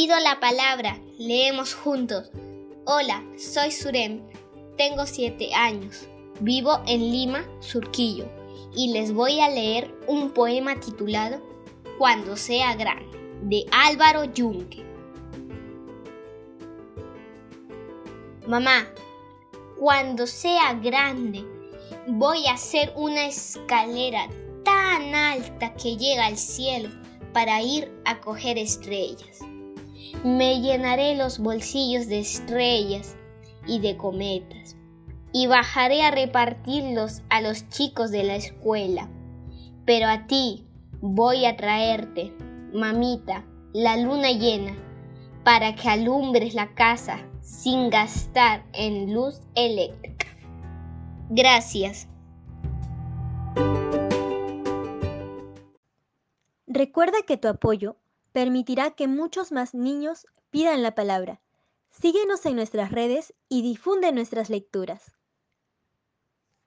Pido la palabra, leemos juntos. Hola, soy Surem, tengo siete años, vivo en Lima, Surquillo, y les voy a leer un poema titulado Cuando sea grande, de Álvaro Yunque. Mamá, cuando sea grande, voy a hacer una escalera tan alta que llega al cielo para ir a coger estrellas. Me llenaré los bolsillos de estrellas y de cometas y bajaré a repartirlos a los chicos de la escuela. Pero a ti voy a traerte, mamita, la luna llena, para que alumbres la casa sin gastar en luz eléctrica. Gracias. Recuerda que tu apoyo permitirá que muchos más niños pidan la palabra. Síguenos en nuestras redes y difunde nuestras lecturas.